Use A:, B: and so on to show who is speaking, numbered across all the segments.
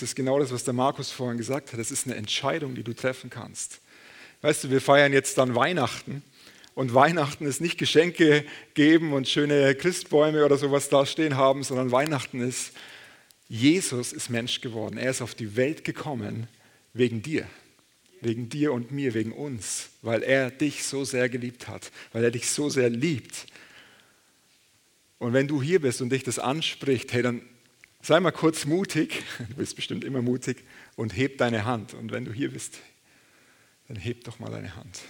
A: Das ist genau das, was der Markus vorhin gesagt hat. Es ist eine Entscheidung, die du treffen kannst. Weißt du, wir feiern jetzt dann Weihnachten. Und Weihnachten ist nicht Geschenke geben und schöne Christbäume oder sowas da stehen haben, sondern Weihnachten ist, Jesus ist Mensch geworden. Er ist auf die Welt gekommen wegen dir. Wegen dir und mir, wegen uns. Weil er dich so sehr geliebt hat. Weil er dich so sehr liebt. Und wenn du hier bist und dich das anspricht, hey, dann Sei mal kurz mutig, du bist bestimmt immer mutig, und heb deine Hand. Und wenn du hier bist, dann heb doch mal deine Hand.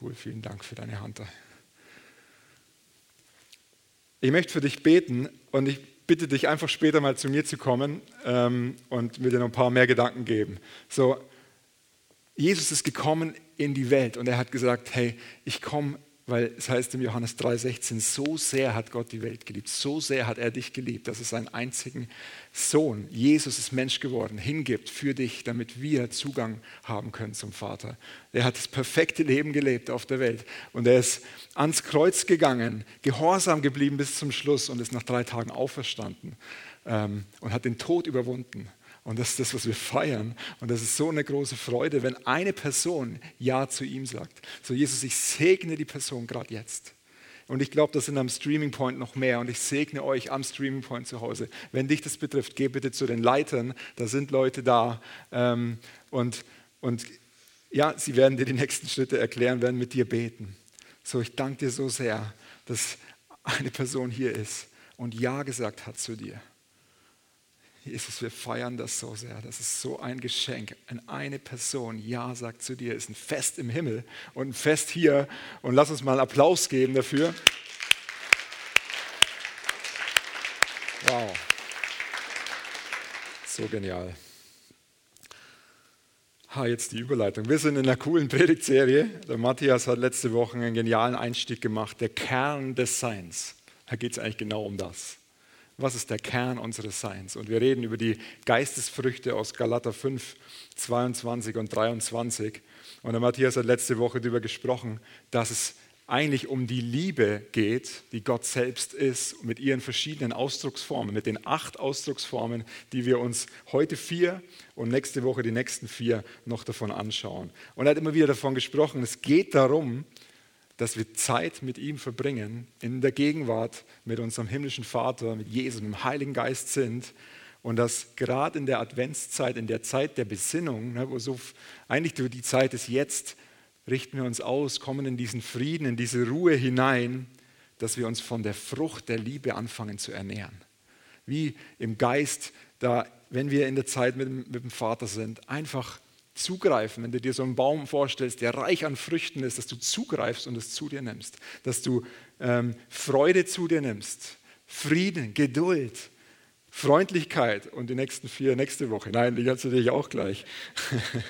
A: Cool, vielen Dank für deine Hand. Ich möchte für dich beten und ich bitte dich einfach später mal zu mir zu kommen ähm, und mir dir noch ein paar mehr Gedanken geben. So, Jesus ist gekommen in die Welt und er hat gesagt, hey, ich komme weil es heißt im Johannes 3,16, so sehr hat Gott die Welt geliebt, so sehr hat er dich geliebt, dass es seinen einzigen Sohn, Jesus ist Mensch geworden, hingibt für dich, damit wir Zugang haben können zum Vater. Er hat das perfekte Leben gelebt auf der Welt und er ist ans Kreuz gegangen, gehorsam geblieben bis zum Schluss und ist nach drei Tagen auferstanden ähm, und hat den Tod überwunden. Und das ist das, was wir feiern. Und das ist so eine große Freude, wenn eine Person Ja zu ihm sagt. So, Jesus, ich segne die Person gerade jetzt. Und ich glaube, das sind am Streaming Point noch mehr. Und ich segne euch am Streaming Point zu Hause. Wenn dich das betrifft, geh bitte zu den Leitern. Da sind Leute da. Ähm, und, und ja, sie werden dir die nächsten Schritte erklären, werden mit dir beten. So, ich danke dir so sehr, dass eine Person hier ist und Ja gesagt hat zu dir. Jesus, wir feiern das so sehr. Das ist so ein Geschenk. Wenn eine Person Ja sagt zu dir, ist ein Fest im Himmel und ein Fest hier. Und lass uns mal einen Applaus geben dafür. Wow. So genial. Ha, jetzt die Überleitung. Wir sind in einer coolen Predigtserie. Der Matthias hat letzte Woche einen genialen Einstieg gemacht. Der Kern des Seins. Da geht es eigentlich genau um das. Was ist der Kern unseres Seins? Und wir reden über die Geistesfrüchte aus Galater 5, 22 und 23. Und der Matthias hat letzte Woche darüber gesprochen, dass es eigentlich um die Liebe geht, die Gott selbst ist, mit ihren verschiedenen Ausdrucksformen, mit den acht Ausdrucksformen, die wir uns heute vier und nächste Woche die nächsten vier noch davon anschauen. Und er hat immer wieder davon gesprochen, es geht darum, dass wir Zeit mit ihm verbringen, in der Gegenwart mit unserem himmlischen Vater, mit Jesus, mit dem Heiligen Geist sind und dass gerade in der Adventszeit, in der Zeit der Besinnung, ne, wo so eigentlich die Zeit ist jetzt, richten wir uns aus, kommen in diesen Frieden, in diese Ruhe hinein, dass wir uns von der Frucht der Liebe anfangen zu ernähren. Wie im Geist, da, wenn wir in der Zeit mit, mit dem Vater sind, einfach zugreifen, wenn du dir so einen Baum vorstellst, der reich an Früchten ist, dass du zugreifst und es zu dir nimmst, dass du ähm, Freude zu dir nimmst, Frieden, Geduld, Freundlichkeit und die nächsten vier nächste Woche. Nein, die kannst du dich auch gleich.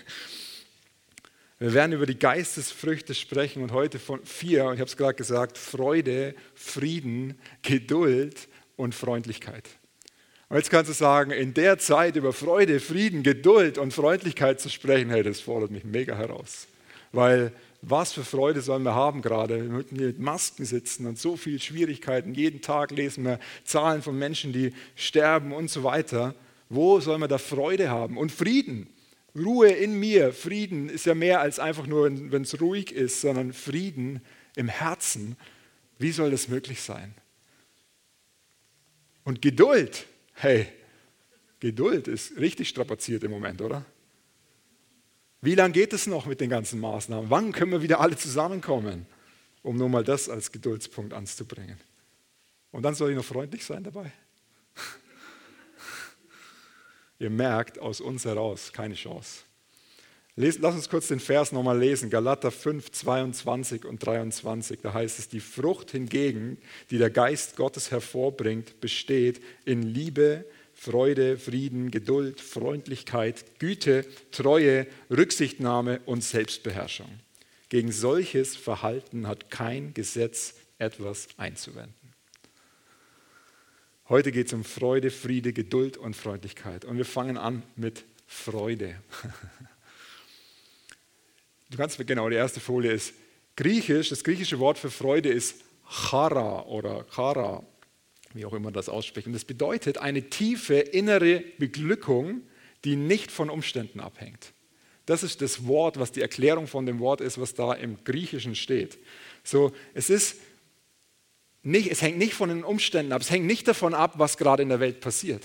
A: Wir werden über die Geistesfrüchte sprechen und heute von vier, ich habe es gerade gesagt, Freude, Frieden, Geduld und Freundlichkeit. Und jetzt kannst du sagen, in der Zeit über Freude, Frieden, Geduld und Freundlichkeit zu sprechen, hey, das fordert mich mega heraus. Weil was für Freude sollen wir haben gerade? Wir mit Masken sitzen und so viele Schwierigkeiten. Jeden Tag lesen wir Zahlen von Menschen, die sterben und so weiter. Wo sollen wir da Freude haben? Und Frieden. Ruhe in mir. Frieden ist ja mehr als einfach nur, wenn es ruhig ist, sondern Frieden im Herzen. Wie soll das möglich sein? Und Geduld. Hey, Geduld ist richtig strapaziert im Moment, oder? Wie lange geht es noch mit den ganzen Maßnahmen? Wann können wir wieder alle zusammenkommen, um nur mal das als Geduldspunkt anzubringen? Und dann soll ich noch freundlich sein dabei? Ihr merkt, aus uns heraus keine Chance. Lass uns kurz den Vers nochmal lesen. Galater 5, 22 und 23. Da heißt es, die Frucht hingegen, die der Geist Gottes hervorbringt, besteht in Liebe, Freude, Frieden, Geduld, Freundlichkeit, Güte, Treue, Rücksichtnahme und Selbstbeherrschung. Gegen solches Verhalten hat kein Gesetz etwas einzuwenden. Heute geht es um Freude, Friede, Geduld und Freundlichkeit. Und wir fangen an mit Freude. Du kannst, genau, die erste Folie ist griechisch. Das griechische Wort für Freude ist chara oder chara. wie auch immer das ausspricht. Und das bedeutet eine tiefe innere Beglückung, die nicht von Umständen abhängt. Das ist das Wort, was die Erklärung von dem Wort ist, was da im Griechischen steht. So, es ist nicht, es hängt nicht von den Umständen ab, es hängt nicht davon ab, was gerade in der Welt passiert.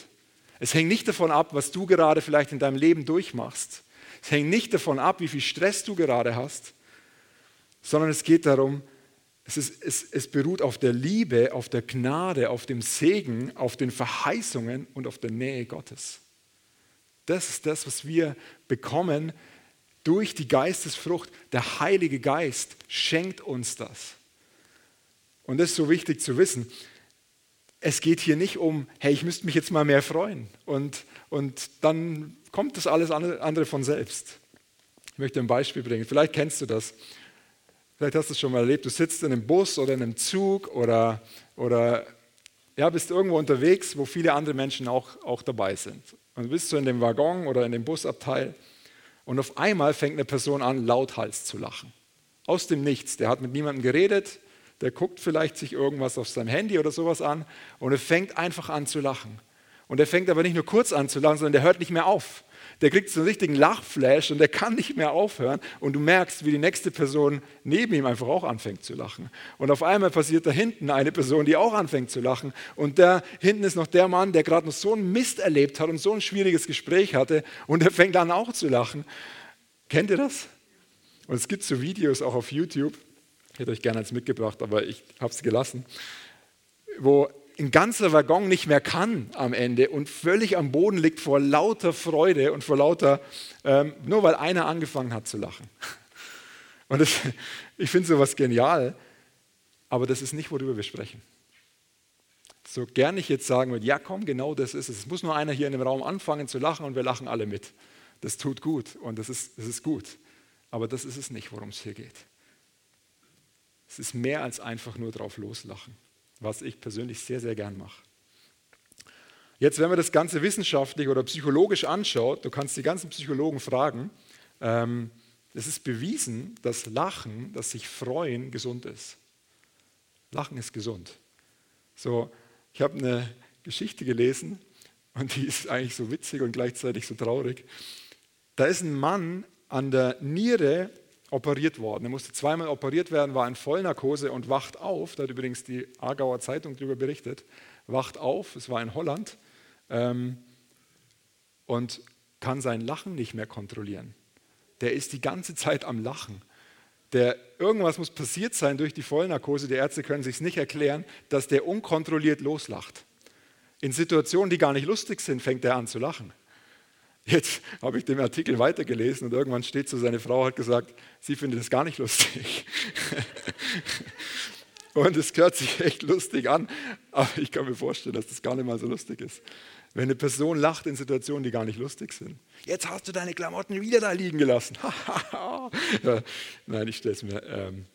A: Es hängt nicht davon ab, was du gerade vielleicht in deinem Leben durchmachst. Es hängt nicht davon ab, wie viel Stress du gerade hast, sondern es geht darum, es, ist, es, es beruht auf der Liebe, auf der Gnade, auf dem Segen, auf den Verheißungen und auf der Nähe Gottes. Das ist das, was wir bekommen durch die Geistesfrucht. Der Heilige Geist schenkt uns das. Und das ist so wichtig zu wissen. Es geht hier nicht um, hey, ich müsste mich jetzt mal mehr freuen und, und dann kommt das alles andere von selbst. Ich möchte ein Beispiel bringen. Vielleicht kennst du das. Vielleicht hast du es schon mal erlebt. Du sitzt in einem Bus oder in einem Zug oder, oder ja, bist irgendwo unterwegs, wo viele andere Menschen auch, auch dabei sind. Und du bist so in dem Waggon oder in dem Busabteil und auf einmal fängt eine Person an, lauthals zu lachen. Aus dem Nichts. Der hat mit niemandem geredet, der guckt vielleicht sich irgendwas auf seinem Handy oder sowas an und er fängt einfach an zu lachen. Und er fängt aber nicht nur kurz an zu lachen, sondern der hört nicht mehr auf. Der kriegt so einen richtigen Lachflash und der kann nicht mehr aufhören. Und du merkst, wie die nächste Person neben ihm einfach auch anfängt zu lachen. Und auf einmal passiert da hinten eine Person, die auch anfängt zu lachen. Und da hinten ist noch der Mann, der gerade noch so einen Mist erlebt hat und so ein schwieriges Gespräch hatte. Und der fängt an auch zu lachen. Kennt ihr das? Und es gibt so Videos auch auf YouTube hätte euch gerne eins mitgebracht, aber ich habe es gelassen. Wo ein ganzer Waggon nicht mehr kann am Ende und völlig am Boden liegt vor lauter Freude und vor lauter, ähm, nur weil einer angefangen hat zu lachen. Und das, ich finde sowas genial, aber das ist nicht, worüber wir sprechen. So gern ich jetzt sagen würde, ja komm, genau das ist es. Es muss nur einer hier in dem Raum anfangen zu lachen und wir lachen alle mit. Das tut gut und das ist, das ist gut. Aber das ist es nicht, worum es hier geht. Es ist mehr als einfach nur drauf loslachen, was ich persönlich sehr, sehr gern mache. Jetzt, wenn man das Ganze wissenschaftlich oder psychologisch anschaut, du kannst die ganzen Psychologen fragen, ähm, es ist bewiesen, dass Lachen, dass sich freuen, gesund ist. Lachen ist gesund. So, ich habe eine Geschichte gelesen und die ist eigentlich so witzig und gleichzeitig so traurig. Da ist ein Mann an der Niere operiert worden. Er musste zweimal operiert werden, war in Vollnarkose und wacht auf. Da hat übrigens die Aargauer Zeitung darüber berichtet. Wacht auf, es war in Holland ähm, und kann sein Lachen nicht mehr kontrollieren. Der ist die ganze Zeit am Lachen. Der, irgendwas muss passiert sein durch die Vollnarkose. Die Ärzte können sich nicht erklären, dass der unkontrolliert loslacht. In Situationen, die gar nicht lustig sind, fängt er an zu lachen. Jetzt habe ich den Artikel weitergelesen und irgendwann steht so, seine Frau hat gesagt, sie findet es gar nicht lustig. und es hört sich echt lustig an, aber ich kann mir vorstellen, dass das gar nicht mal so lustig ist. Wenn eine Person lacht in Situationen, die gar nicht lustig sind. Jetzt hast du deine Klamotten wieder da liegen gelassen. nein, ich stelle es mir. Ähm,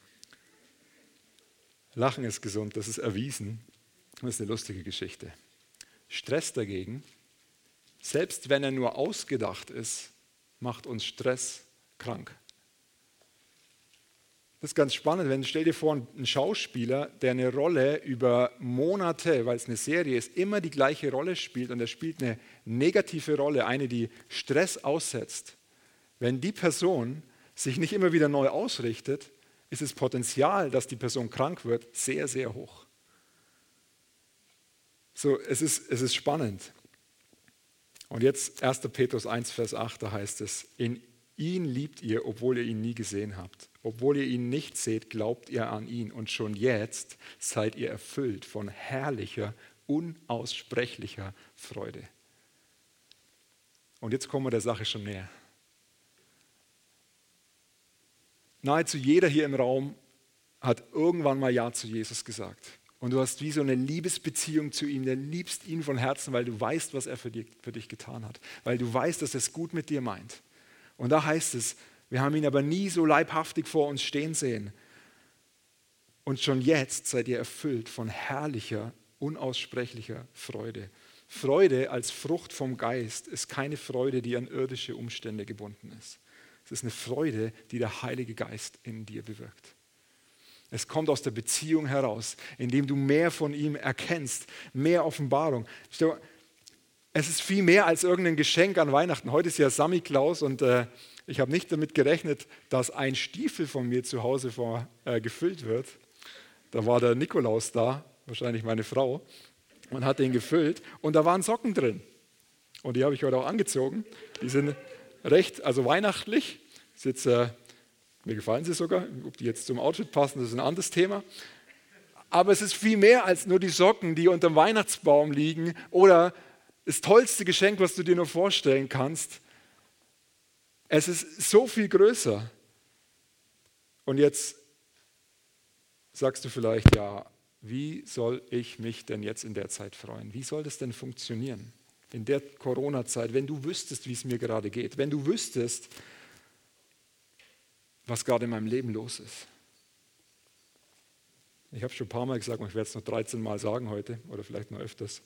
A: Lachen ist gesund, das ist erwiesen. Das ist eine lustige Geschichte. Stress dagegen selbst wenn er nur ausgedacht ist, macht uns Stress krank. Das ist ganz spannend, wenn stell dir vor, ein Schauspieler, der eine Rolle über Monate, weil es eine Serie ist, immer die gleiche Rolle spielt und er spielt eine negative Rolle, eine, die Stress aussetzt. Wenn die Person sich nicht immer wieder neu ausrichtet, ist das Potenzial, dass die Person krank wird, sehr, sehr hoch. So, es ist, es ist spannend. Und jetzt 1. Petrus 1, Vers 8, da heißt es, in ihn liebt ihr, obwohl ihr ihn nie gesehen habt. Obwohl ihr ihn nicht seht, glaubt ihr an ihn. Und schon jetzt seid ihr erfüllt von herrlicher, unaussprechlicher Freude. Und jetzt kommen wir der Sache schon näher. Nahezu jeder hier im Raum hat irgendwann mal Ja zu Jesus gesagt. Und du hast wie so eine Liebesbeziehung zu ihm, der liebst ihn von Herzen, weil du weißt, was er für dich, für dich getan hat. Weil du weißt, dass er es gut mit dir meint. Und da heißt es, wir haben ihn aber nie so leibhaftig vor uns stehen sehen. Und schon jetzt seid ihr erfüllt von herrlicher, unaussprechlicher Freude. Freude als Frucht vom Geist ist keine Freude, die an irdische Umstände gebunden ist. Es ist eine Freude, die der Heilige Geist in dir bewirkt. Es kommt aus der Beziehung heraus, indem du mehr von ihm erkennst, mehr Offenbarung. Es ist viel mehr als irgendein Geschenk an Weihnachten. Heute ist ja Sammy-Klaus und äh, ich habe nicht damit gerechnet, dass ein Stiefel von mir zu Hause vor, äh, gefüllt wird. Da war der Nikolaus da, wahrscheinlich meine Frau, und hat den gefüllt und da waren Socken drin. Und die habe ich heute auch angezogen. Die sind recht, also weihnachtlich. Ist jetzt äh, mir gefallen sie sogar. Ob die jetzt zum Outfit passen, das ist ein anderes Thema. Aber es ist viel mehr als nur die Socken, die unter dem Weihnachtsbaum liegen oder das tollste Geschenk, was du dir nur vorstellen kannst. Es ist so viel größer. Und jetzt sagst du vielleicht, ja, wie soll ich mich denn jetzt in der Zeit freuen? Wie soll das denn funktionieren? In der Corona-Zeit, wenn du wüsstest, wie es mir gerade geht, wenn du wüsstest, was gerade in meinem Leben los ist. Ich habe schon ein paar Mal gesagt, und ich werde es noch 13 Mal sagen heute oder vielleicht noch öfters.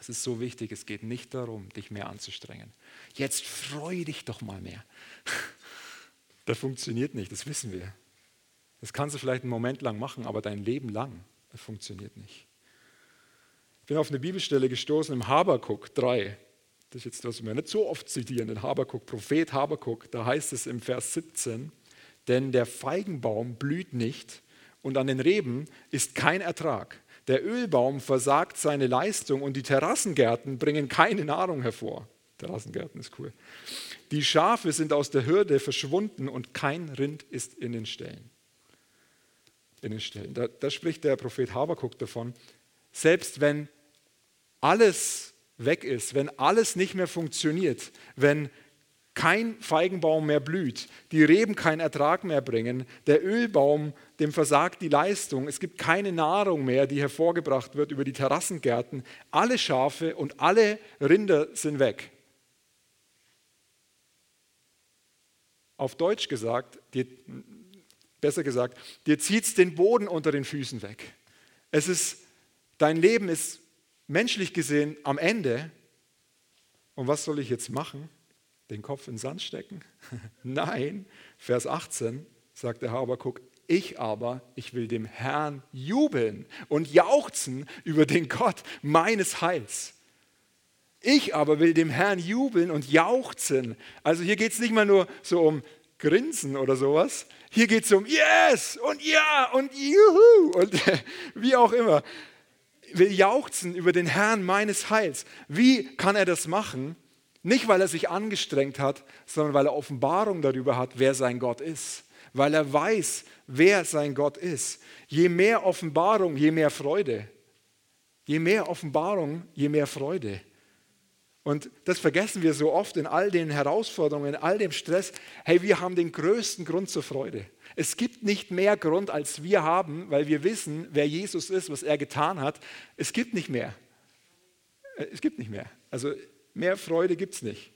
A: Es ist so wichtig, es geht nicht darum, dich mehr anzustrengen. Jetzt freue dich doch mal mehr. Das funktioniert nicht, das wissen wir. Das kannst du vielleicht einen Moment lang machen, aber dein Leben lang, das funktioniert nicht. Ich bin auf eine Bibelstelle gestoßen im Habakuk 3. Das ist jetzt, was wir nicht so oft zitieren, den Habakuk, Prophet Habakuk. Da heißt es im Vers 17, denn der Feigenbaum blüht nicht und an den Reben ist kein Ertrag. Der Ölbaum versagt seine Leistung und die Terrassengärten bringen keine Nahrung hervor. Terrassengärten ist cool. Die Schafe sind aus der Hürde verschwunden und kein Rind ist in den Ställen. In den Ställen. Da, da spricht der Prophet Habakuk davon, selbst wenn alles weg ist, wenn alles nicht mehr funktioniert, wenn kein Feigenbaum mehr blüht, die Reben keinen Ertrag mehr bringen, der Ölbaum, dem versagt die Leistung, es gibt keine Nahrung mehr, die hervorgebracht wird über die Terrassengärten, alle Schafe und alle Rinder sind weg. Auf Deutsch gesagt, dir, besser gesagt, dir zieht es den Boden unter den Füßen weg. Es ist, dein Leben ist menschlich gesehen am Ende. Und was soll ich jetzt machen? Den Kopf in den Sand stecken? Nein, Vers 18 sagt der Habakuk, ich aber, ich will dem Herrn jubeln und jauchzen über den Gott meines Heils. Ich aber will dem Herrn jubeln und jauchzen. Also hier geht es nicht mal nur so um Grinsen oder sowas. Hier geht es um Yes und Ja und Juhu und wie auch immer. Will jauchzen über den Herrn meines Heils. Wie kann er das machen? Nicht, weil er sich angestrengt hat, sondern weil er Offenbarung darüber hat, wer sein Gott ist. Weil er weiß, wer sein Gott ist. Je mehr Offenbarung, je mehr Freude. Je mehr Offenbarung, je mehr Freude. Und das vergessen wir so oft in all den Herausforderungen, in all dem Stress. Hey, wir haben den größten Grund zur Freude. Es gibt nicht mehr Grund, als wir haben, weil wir wissen, wer Jesus ist, was er getan hat. Es gibt nicht mehr. Es gibt nicht mehr. Also Mehr Freude gibt es nicht.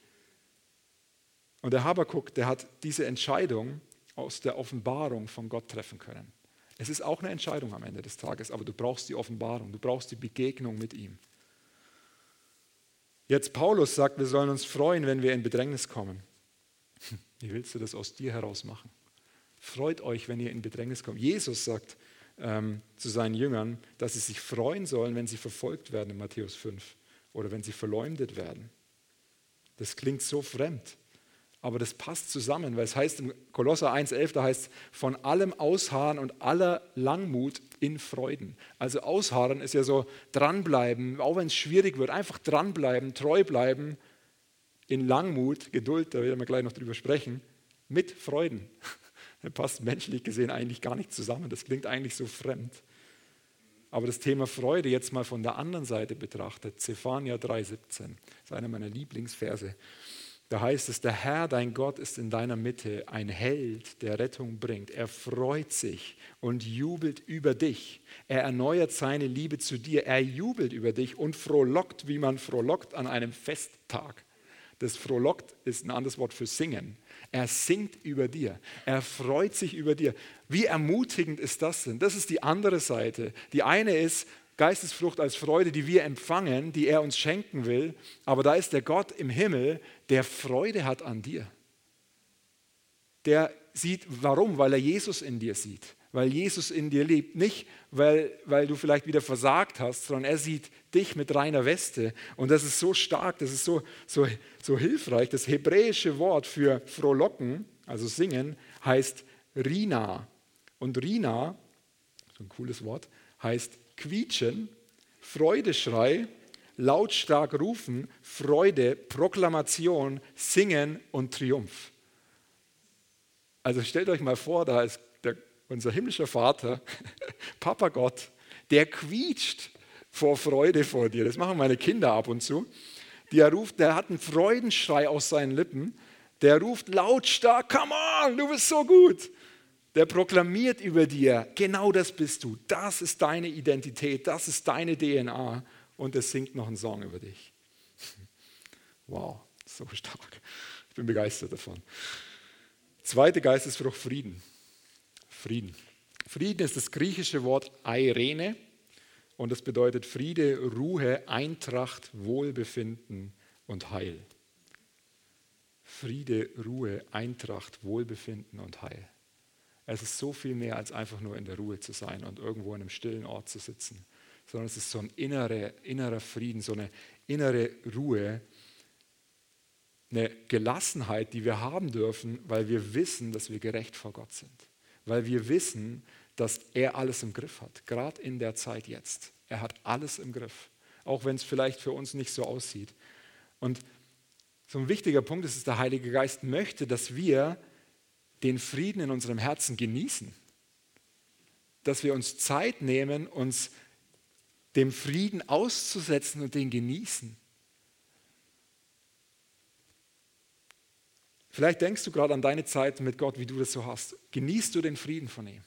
A: Und der Habakuk, der hat diese Entscheidung aus der Offenbarung von Gott treffen können. Es ist auch eine Entscheidung am Ende des Tages, aber du brauchst die Offenbarung, du brauchst die Begegnung mit ihm. Jetzt Paulus sagt, wir sollen uns freuen, wenn wir in Bedrängnis kommen. Wie willst du das aus dir heraus machen? Freut euch, wenn ihr in Bedrängnis kommt. Jesus sagt ähm, zu seinen Jüngern, dass sie sich freuen sollen, wenn sie verfolgt werden in Matthäus 5 oder wenn sie verleumdet werden. Das klingt so fremd, aber das passt zusammen, weil es heißt im Kolosser 1,11, da heißt von allem Ausharren und aller Langmut in Freuden. Also Ausharren ist ja so dranbleiben, auch wenn es schwierig wird, einfach dranbleiben, treu bleiben, in Langmut, Geduld, da werden wir gleich noch drüber sprechen, mit Freuden. Das passt menschlich gesehen eigentlich gar nicht zusammen, das klingt eigentlich so fremd. Aber das Thema Freude jetzt mal von der anderen Seite betrachtet, Zephania 3,17, ist einer meiner Lieblingsverse. Da heißt es, der Herr, dein Gott, ist in deiner Mitte ein Held, der Rettung bringt. Er freut sich und jubelt über dich. Er erneuert seine Liebe zu dir. Er jubelt über dich und frohlockt, wie man frohlockt an einem Festtag. Das frohlockt ist ein anderes Wort für singen. Er singt über dir. Er freut sich über dir. Wie ermutigend ist das denn? Das ist die andere Seite. Die eine ist Geistesfrucht als Freude, die wir empfangen, die er uns schenken will. Aber da ist der Gott im Himmel, der Freude hat an dir. der sieht, warum? Weil er Jesus in dir sieht, weil Jesus in dir lebt. Nicht, weil, weil du vielleicht wieder versagt hast, sondern er sieht dich mit reiner Weste. Und das ist so stark, das ist so, so, so hilfreich. Das hebräische Wort für frohlocken, also singen, heißt Rina. Und Rina, so ein cooles Wort, heißt quietschen, Freudeschrei, lautstark rufen, Freude, Proklamation, Singen und Triumph. Also stellt euch mal vor, da ist der, unser himmlischer Vater, Papa Gott, der quietscht vor Freude vor dir. Das machen meine Kinder ab und zu. Der ruft, der hat einen Freudenschrei aus seinen Lippen. Der ruft lautstark, come on, du bist so gut. Der proklamiert über dir, genau das bist du. Das ist deine Identität, das ist deine DNA. Und er singt noch einen Song über dich. Wow, so stark. Ich bin begeistert davon. Zweite Geistesfrucht Frieden. Frieden. Frieden ist das griechische Wort Eirene und es bedeutet Friede, Ruhe, Eintracht, Wohlbefinden und Heil. Friede, Ruhe, Eintracht, Wohlbefinden und Heil. Es ist so viel mehr als einfach nur in der Ruhe zu sein und irgendwo in einem stillen Ort zu sitzen, sondern es ist so ein innerer, innerer Frieden, so eine innere Ruhe, eine Gelassenheit, die wir haben dürfen, weil wir wissen, dass wir gerecht vor Gott sind. Weil wir wissen, dass er alles im Griff hat, gerade in der Zeit jetzt. Er hat alles im Griff, auch wenn es vielleicht für uns nicht so aussieht. Und so ein wichtiger Punkt ist, dass der Heilige Geist möchte, dass wir den Frieden in unserem Herzen genießen. Dass wir uns Zeit nehmen, uns dem Frieden auszusetzen und den genießen. Vielleicht denkst du gerade an deine Zeit mit Gott, wie du das so hast. Genießt du den Frieden von ihm?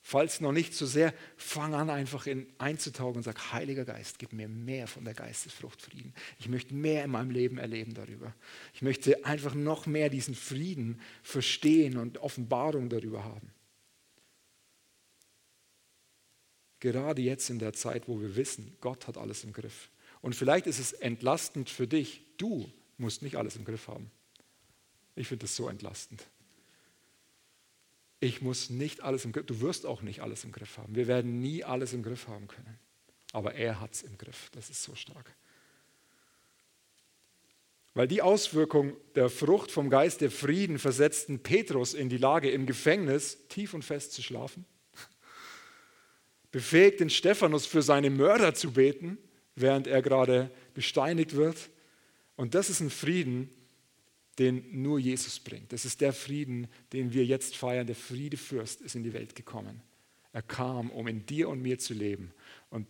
A: Falls noch nicht so sehr, fang an einfach in, einzutauchen und sag, Heiliger Geist, gib mir mehr von der Geistesfrucht Frieden. Ich möchte mehr in meinem Leben erleben darüber. Ich möchte einfach noch mehr diesen Frieden verstehen und Offenbarung darüber haben. Gerade jetzt in der Zeit, wo wir wissen, Gott hat alles im Griff. Und vielleicht ist es entlastend für dich, du musst nicht alles im Griff haben. Ich finde das so entlastend. Ich muss nicht alles im Griff, du wirst auch nicht alles im Griff haben. Wir werden nie alles im Griff haben können. Aber er hat es im Griff. Das ist so stark. Weil die Auswirkung der Frucht vom Geist der Frieden versetzten Petrus in die Lage, im Gefängnis tief und fest zu schlafen, befähigt den Stephanus für seine Mörder zu beten, während er gerade gesteinigt wird. Und das ist ein Frieden, den nur Jesus bringt. Das ist der Frieden, den wir jetzt feiern. Der Friedefürst ist in die Welt gekommen. Er kam, um in dir und mir zu leben. Und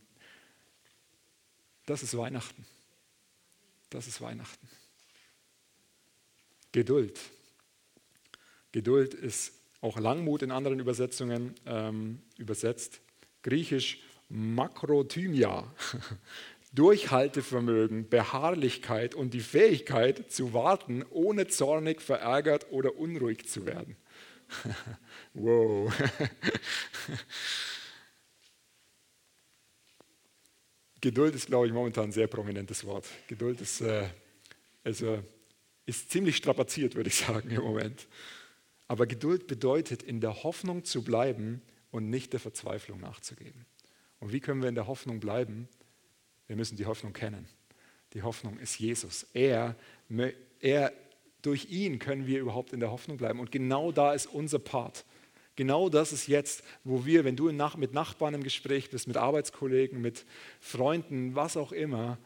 A: das ist Weihnachten. Das ist Weihnachten. Geduld. Geduld ist auch Langmut in anderen Übersetzungen ähm, übersetzt. Griechisch Makrothymia. Durchhaltevermögen, Beharrlichkeit und die Fähigkeit zu warten, ohne zornig, verärgert oder unruhig zu werden. wow. Geduld ist, glaube ich, momentan ein sehr prominentes Wort. Geduld ist, äh, also, ist ziemlich strapaziert, würde ich sagen, im Moment. Aber Geduld bedeutet, in der Hoffnung zu bleiben und nicht der Verzweiflung nachzugeben. Und wie können wir in der Hoffnung bleiben? Wir müssen die Hoffnung kennen. Die Hoffnung ist Jesus. Er, er, durch ihn können wir überhaupt in der Hoffnung bleiben. Und genau da ist unser Part. Genau das ist jetzt, wo wir, wenn du mit Nachbarn im Gespräch bist, mit Arbeitskollegen, mit Freunden, was auch immer,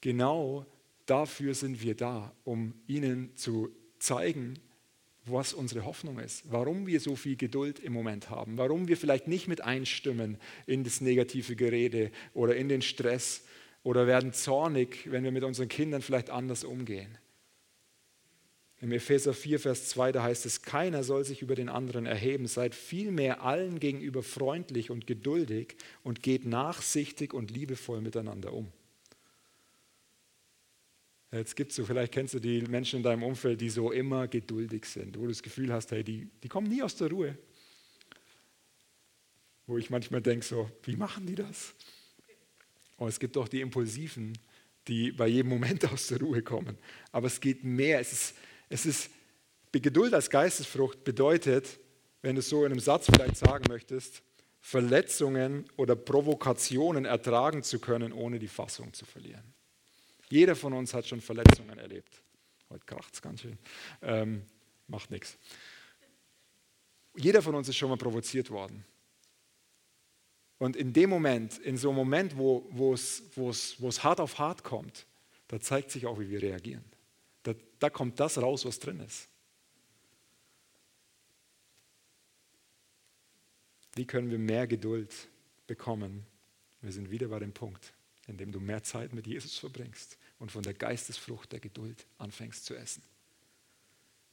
A: genau dafür sind wir da, um ihnen zu zeigen, was unsere Hoffnung ist, warum wir so viel Geduld im Moment haben, warum wir vielleicht nicht mit einstimmen in das negative Gerede oder in den Stress, oder werden zornig, wenn wir mit unseren Kindern vielleicht anders umgehen. Im Epheser 4, Vers 2, da heißt es, keiner soll sich über den anderen erheben, seid vielmehr allen gegenüber freundlich und geduldig und geht nachsichtig und liebevoll miteinander um. Jetzt gibt es so, vielleicht kennst du die Menschen in deinem Umfeld, die so immer geduldig sind, wo du das Gefühl hast, hey, die, die kommen nie aus der Ruhe. Wo ich manchmal denke, so, wie machen die das? Und es gibt auch die Impulsiven, die bei jedem Moment aus der Ruhe kommen. Aber es geht mehr. Es ist, es ist Geduld als Geistesfrucht bedeutet, wenn du es so in einem Satz vielleicht sagen möchtest, Verletzungen oder Provokationen ertragen zu können, ohne die Fassung zu verlieren. Jeder von uns hat schon Verletzungen erlebt. Heute kracht es ganz schön. Ähm, macht nichts. Jeder von uns ist schon mal provoziert worden. Und in dem Moment, in so einem Moment, wo, es hart auf hart kommt, da zeigt sich auch, wie wir reagieren. Da, da kommt das raus, was drin ist. Wie können wir mehr Geduld bekommen? Wir sind wieder bei dem Punkt, in dem du mehr Zeit mit Jesus verbringst und von der Geistesfrucht der Geduld anfängst zu essen.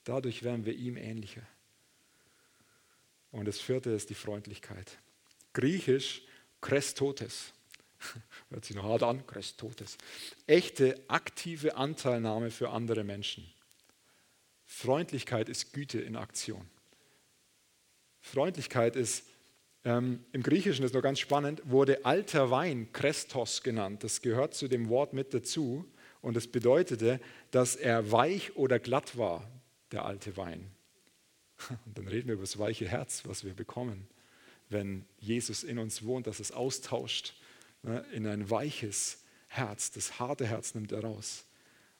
A: Dadurch werden wir ihm ähnlicher. Und das vierte ist die Freundlichkeit. Griechisch Krestotes. Hört sich noch hart an, Krestotes. Echte aktive Anteilnahme für andere Menschen. Freundlichkeit ist Güte in Aktion. Freundlichkeit ist ähm, Im Griechischen ist noch ganz spannend, wurde alter Wein Krestos genannt. Das gehört zu dem Wort mit dazu und es bedeutete, dass er weich oder glatt war, der alte Wein. Und dann reden wir über das weiche Herz, was wir bekommen, wenn Jesus in uns wohnt, dass es austauscht ne, in ein weiches Herz. Das harte Herz nimmt er raus.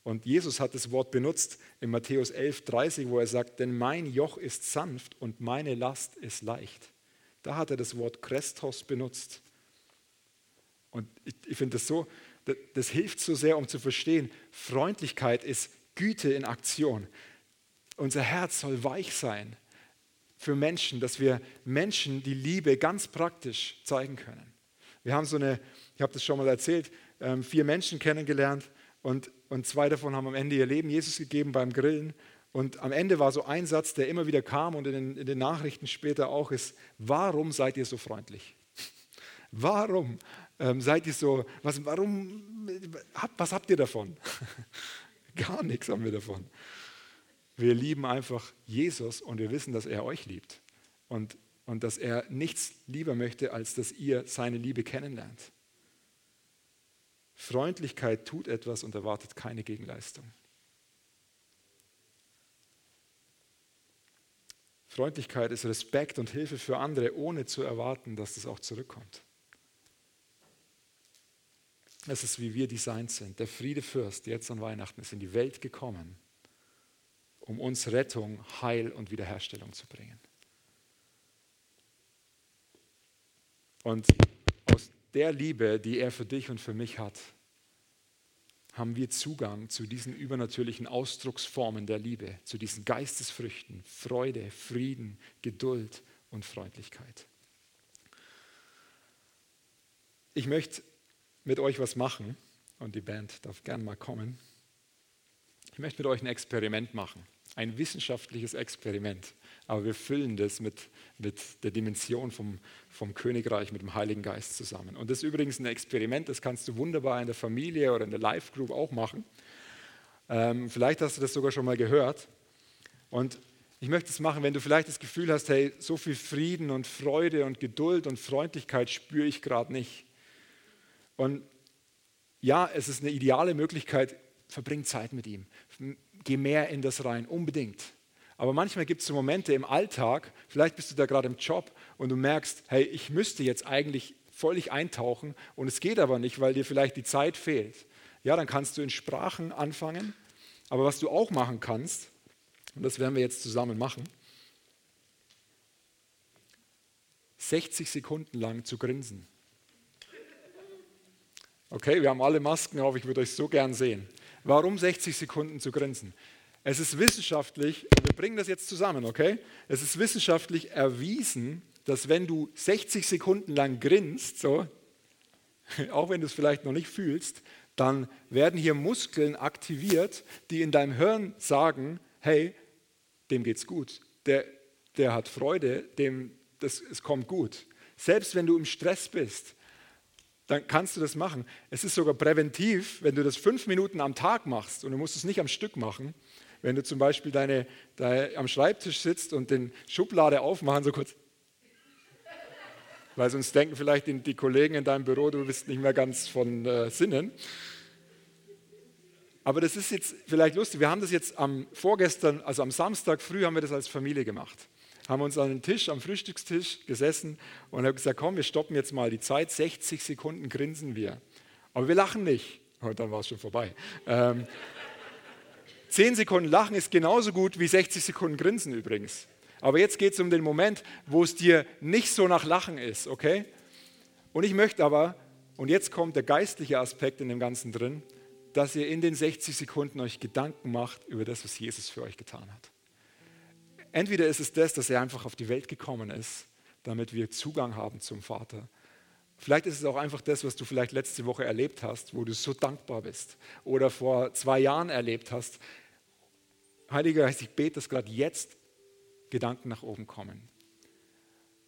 A: Und Jesus hat das Wort benutzt in Matthäus 11, 30, wo er sagt, denn mein Joch ist sanft und meine Last ist leicht. Da hat er das Wort Christos benutzt. Und ich, ich finde das so, das, das hilft so sehr, um zu verstehen, Freundlichkeit ist Güte in Aktion. Unser Herz soll weich sein für Menschen, dass wir Menschen die Liebe ganz praktisch zeigen können. Wir haben so eine, ich habe das schon mal erzählt, ähm, vier Menschen kennengelernt und, und zwei davon haben am Ende ihr Leben Jesus gegeben beim Grillen. Und am Ende war so ein Satz, der immer wieder kam und in den, in den Nachrichten später auch ist, warum seid ihr so freundlich? Warum ähm, seid ihr so, was, warum, was habt ihr davon? Gar nichts haben wir davon. Wir lieben einfach Jesus und wir wissen, dass er euch liebt und, und dass er nichts lieber möchte, als dass ihr seine Liebe kennenlernt. Freundlichkeit tut etwas und erwartet keine Gegenleistung. Freundlichkeit ist Respekt und Hilfe für andere, ohne zu erwarten, dass das auch zurückkommt. Es ist, wie wir designt sind. Der Friedefürst, jetzt an Weihnachten, ist in die Welt gekommen, um uns Rettung, Heil und Wiederherstellung zu bringen. Und aus der Liebe, die er für dich und für mich hat, haben wir Zugang zu diesen übernatürlichen Ausdrucksformen der Liebe, zu diesen Geistesfrüchten, Freude, Frieden, Geduld und Freundlichkeit. Ich möchte mit euch was machen und die Band darf gern mal kommen. Ich möchte mit euch ein Experiment machen, ein wissenschaftliches Experiment aber wir füllen das mit, mit der Dimension vom, vom Königreich, mit dem Heiligen Geist zusammen. Und das ist übrigens ein Experiment, das kannst du wunderbar in der Familie oder in der Live-Group auch machen. Ähm, vielleicht hast du das sogar schon mal gehört. Und ich möchte es machen, wenn du vielleicht das Gefühl hast, hey, so viel Frieden und Freude und Geduld und Freundlichkeit spüre ich gerade nicht. Und ja, es ist eine ideale Möglichkeit, verbring Zeit mit ihm. Geh mehr in das rein, unbedingt. Aber manchmal gibt es so Momente im Alltag, vielleicht bist du da gerade im Job und du merkst, hey, ich müsste jetzt eigentlich völlig eintauchen und es geht aber nicht, weil dir vielleicht die Zeit fehlt. Ja, dann kannst du in Sprachen anfangen. Aber was du auch machen kannst, und das werden wir jetzt zusammen machen, 60 Sekunden lang zu grinsen. Okay, wir haben alle Masken auf, ich würde euch so gern sehen. Warum 60 Sekunden zu grinsen? Es ist wissenschaftlich, wir bringen das jetzt zusammen, okay? Es ist wissenschaftlich erwiesen, dass wenn du 60 Sekunden lang grinst, so, auch wenn du es vielleicht noch nicht fühlst, dann werden hier Muskeln aktiviert, die in deinem Hirn sagen, hey, dem geht's gut, der, der hat Freude, dem, das, es kommt gut. Selbst wenn du im Stress bist, dann kannst du das machen. Es ist sogar präventiv, wenn du das fünf Minuten am Tag machst und du musst es nicht am Stück machen, wenn du zum Beispiel deine, deine, am Schreibtisch sitzt und den Schublade aufmachen, so kurz. Weil sonst denken vielleicht die, die Kollegen in deinem Büro, du bist nicht mehr ganz von äh, Sinnen. Aber das ist jetzt vielleicht lustig. Wir haben das jetzt am vorgestern, also am Samstag früh haben wir das als Familie gemacht. Haben uns an den Tisch, am Frühstückstisch gesessen und haben gesagt, komm, wir stoppen jetzt mal die Zeit. 60 Sekunden grinsen wir. Aber wir lachen nicht. Und oh, dann war es schon vorbei. Ähm, 10 Sekunden lachen ist genauso gut wie 60 Sekunden grinsen übrigens. Aber jetzt geht es um den Moment, wo es dir nicht so nach Lachen ist, okay? Und ich möchte aber, und jetzt kommt der geistliche Aspekt in dem Ganzen drin, dass ihr in den 60 Sekunden euch Gedanken macht über das, was Jesus für euch getan hat. Entweder ist es das, dass er einfach auf die Welt gekommen ist, damit wir Zugang haben zum Vater. Vielleicht ist es auch einfach das, was du vielleicht letzte Woche erlebt hast, wo du so dankbar bist oder vor zwei Jahren erlebt hast. Heiliger Geist, ich bete, dass gerade jetzt Gedanken nach oben kommen.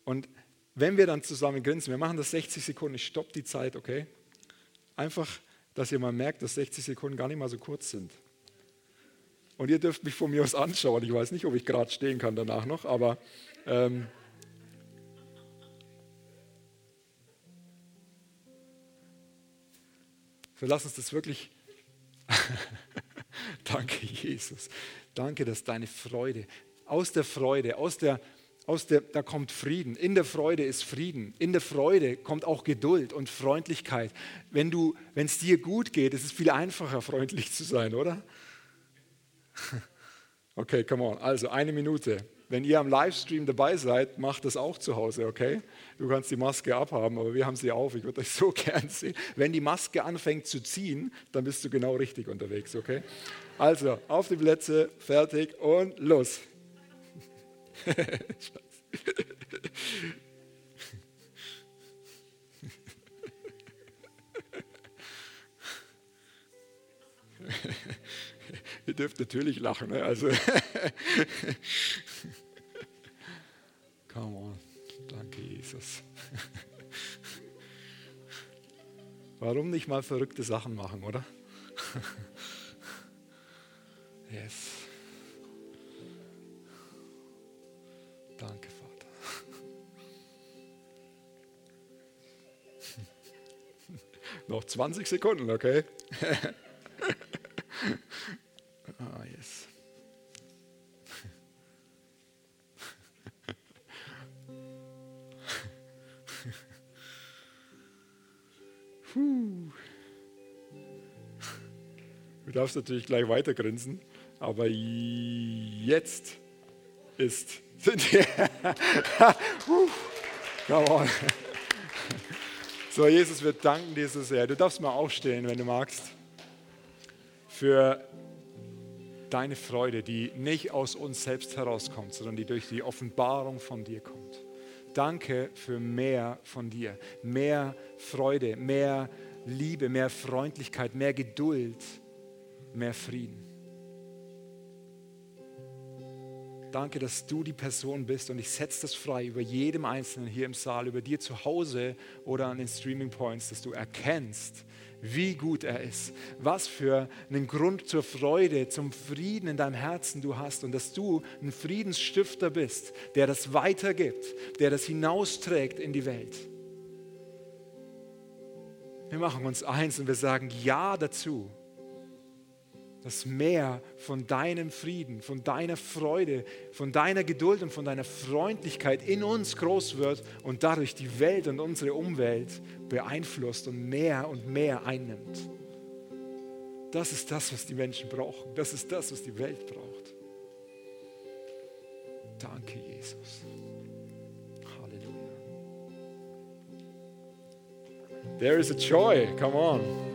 A: Und wenn wir dann zusammen grinsen, wir machen das 60 Sekunden, ich stoppe die Zeit, okay? Einfach, dass ihr mal merkt, dass 60 Sekunden gar nicht mal so kurz sind. Und ihr dürft mich von mir aus anschauen. Ich weiß nicht, ob ich gerade stehen kann danach noch, aber ähm, so lass uns das wirklich. Danke, Jesus. Danke, dass deine Freude, aus der Freude, aus der aus der, da kommt Frieden. In der Freude ist Frieden. In der Freude kommt auch Geduld und Freundlichkeit. Wenn es dir gut geht, ist es viel einfacher, freundlich zu sein, oder? Okay, come on. Also eine Minute. Wenn ihr am Livestream dabei seid, macht das auch zu Hause, okay? Du kannst die Maske abhaben, aber wir haben sie auf. Ich würde euch so gern sehen. Wenn die Maske anfängt zu ziehen, dann bist du genau richtig unterwegs, okay? Also, auf die Plätze, fertig und los. Ihr dürft natürlich lachen, ne? also. Come on. Danke, Jesus. Warum nicht mal verrückte Sachen machen, oder? Yes. Danke, Vater. Noch 20 Sekunden, okay? Darfst natürlich gleich weiter grinsen, aber jetzt ist sind. Come on. So, Jesus, wir danken dir so sehr. Du darfst mal aufstehen, wenn du magst. Für deine Freude, die nicht aus uns selbst herauskommt, sondern die durch die Offenbarung von dir kommt. Danke für mehr von dir, mehr Freude, mehr Liebe, mehr Freundlichkeit, mehr Geduld, mehr Frieden. Danke, dass du die Person bist und ich setze das frei über jedem Einzelnen hier im Saal, über dir zu Hause oder an den Streaming Points, dass du erkennst, wie gut er ist, was für einen Grund zur Freude, zum Frieden in deinem Herzen du hast und dass du ein Friedensstifter bist, der das weitergibt, der das hinausträgt in die Welt. Wir machen uns eins und wir sagen Ja dazu dass mehr von deinem Frieden, von deiner Freude, von deiner Geduld und von deiner Freundlichkeit in uns groß wird und dadurch die Welt und unsere Umwelt beeinflusst und mehr und mehr einnimmt. Das ist das, was die Menschen brauchen. Das ist das, was die Welt braucht. Danke, Jesus. Halleluja. There is a joy. Come on.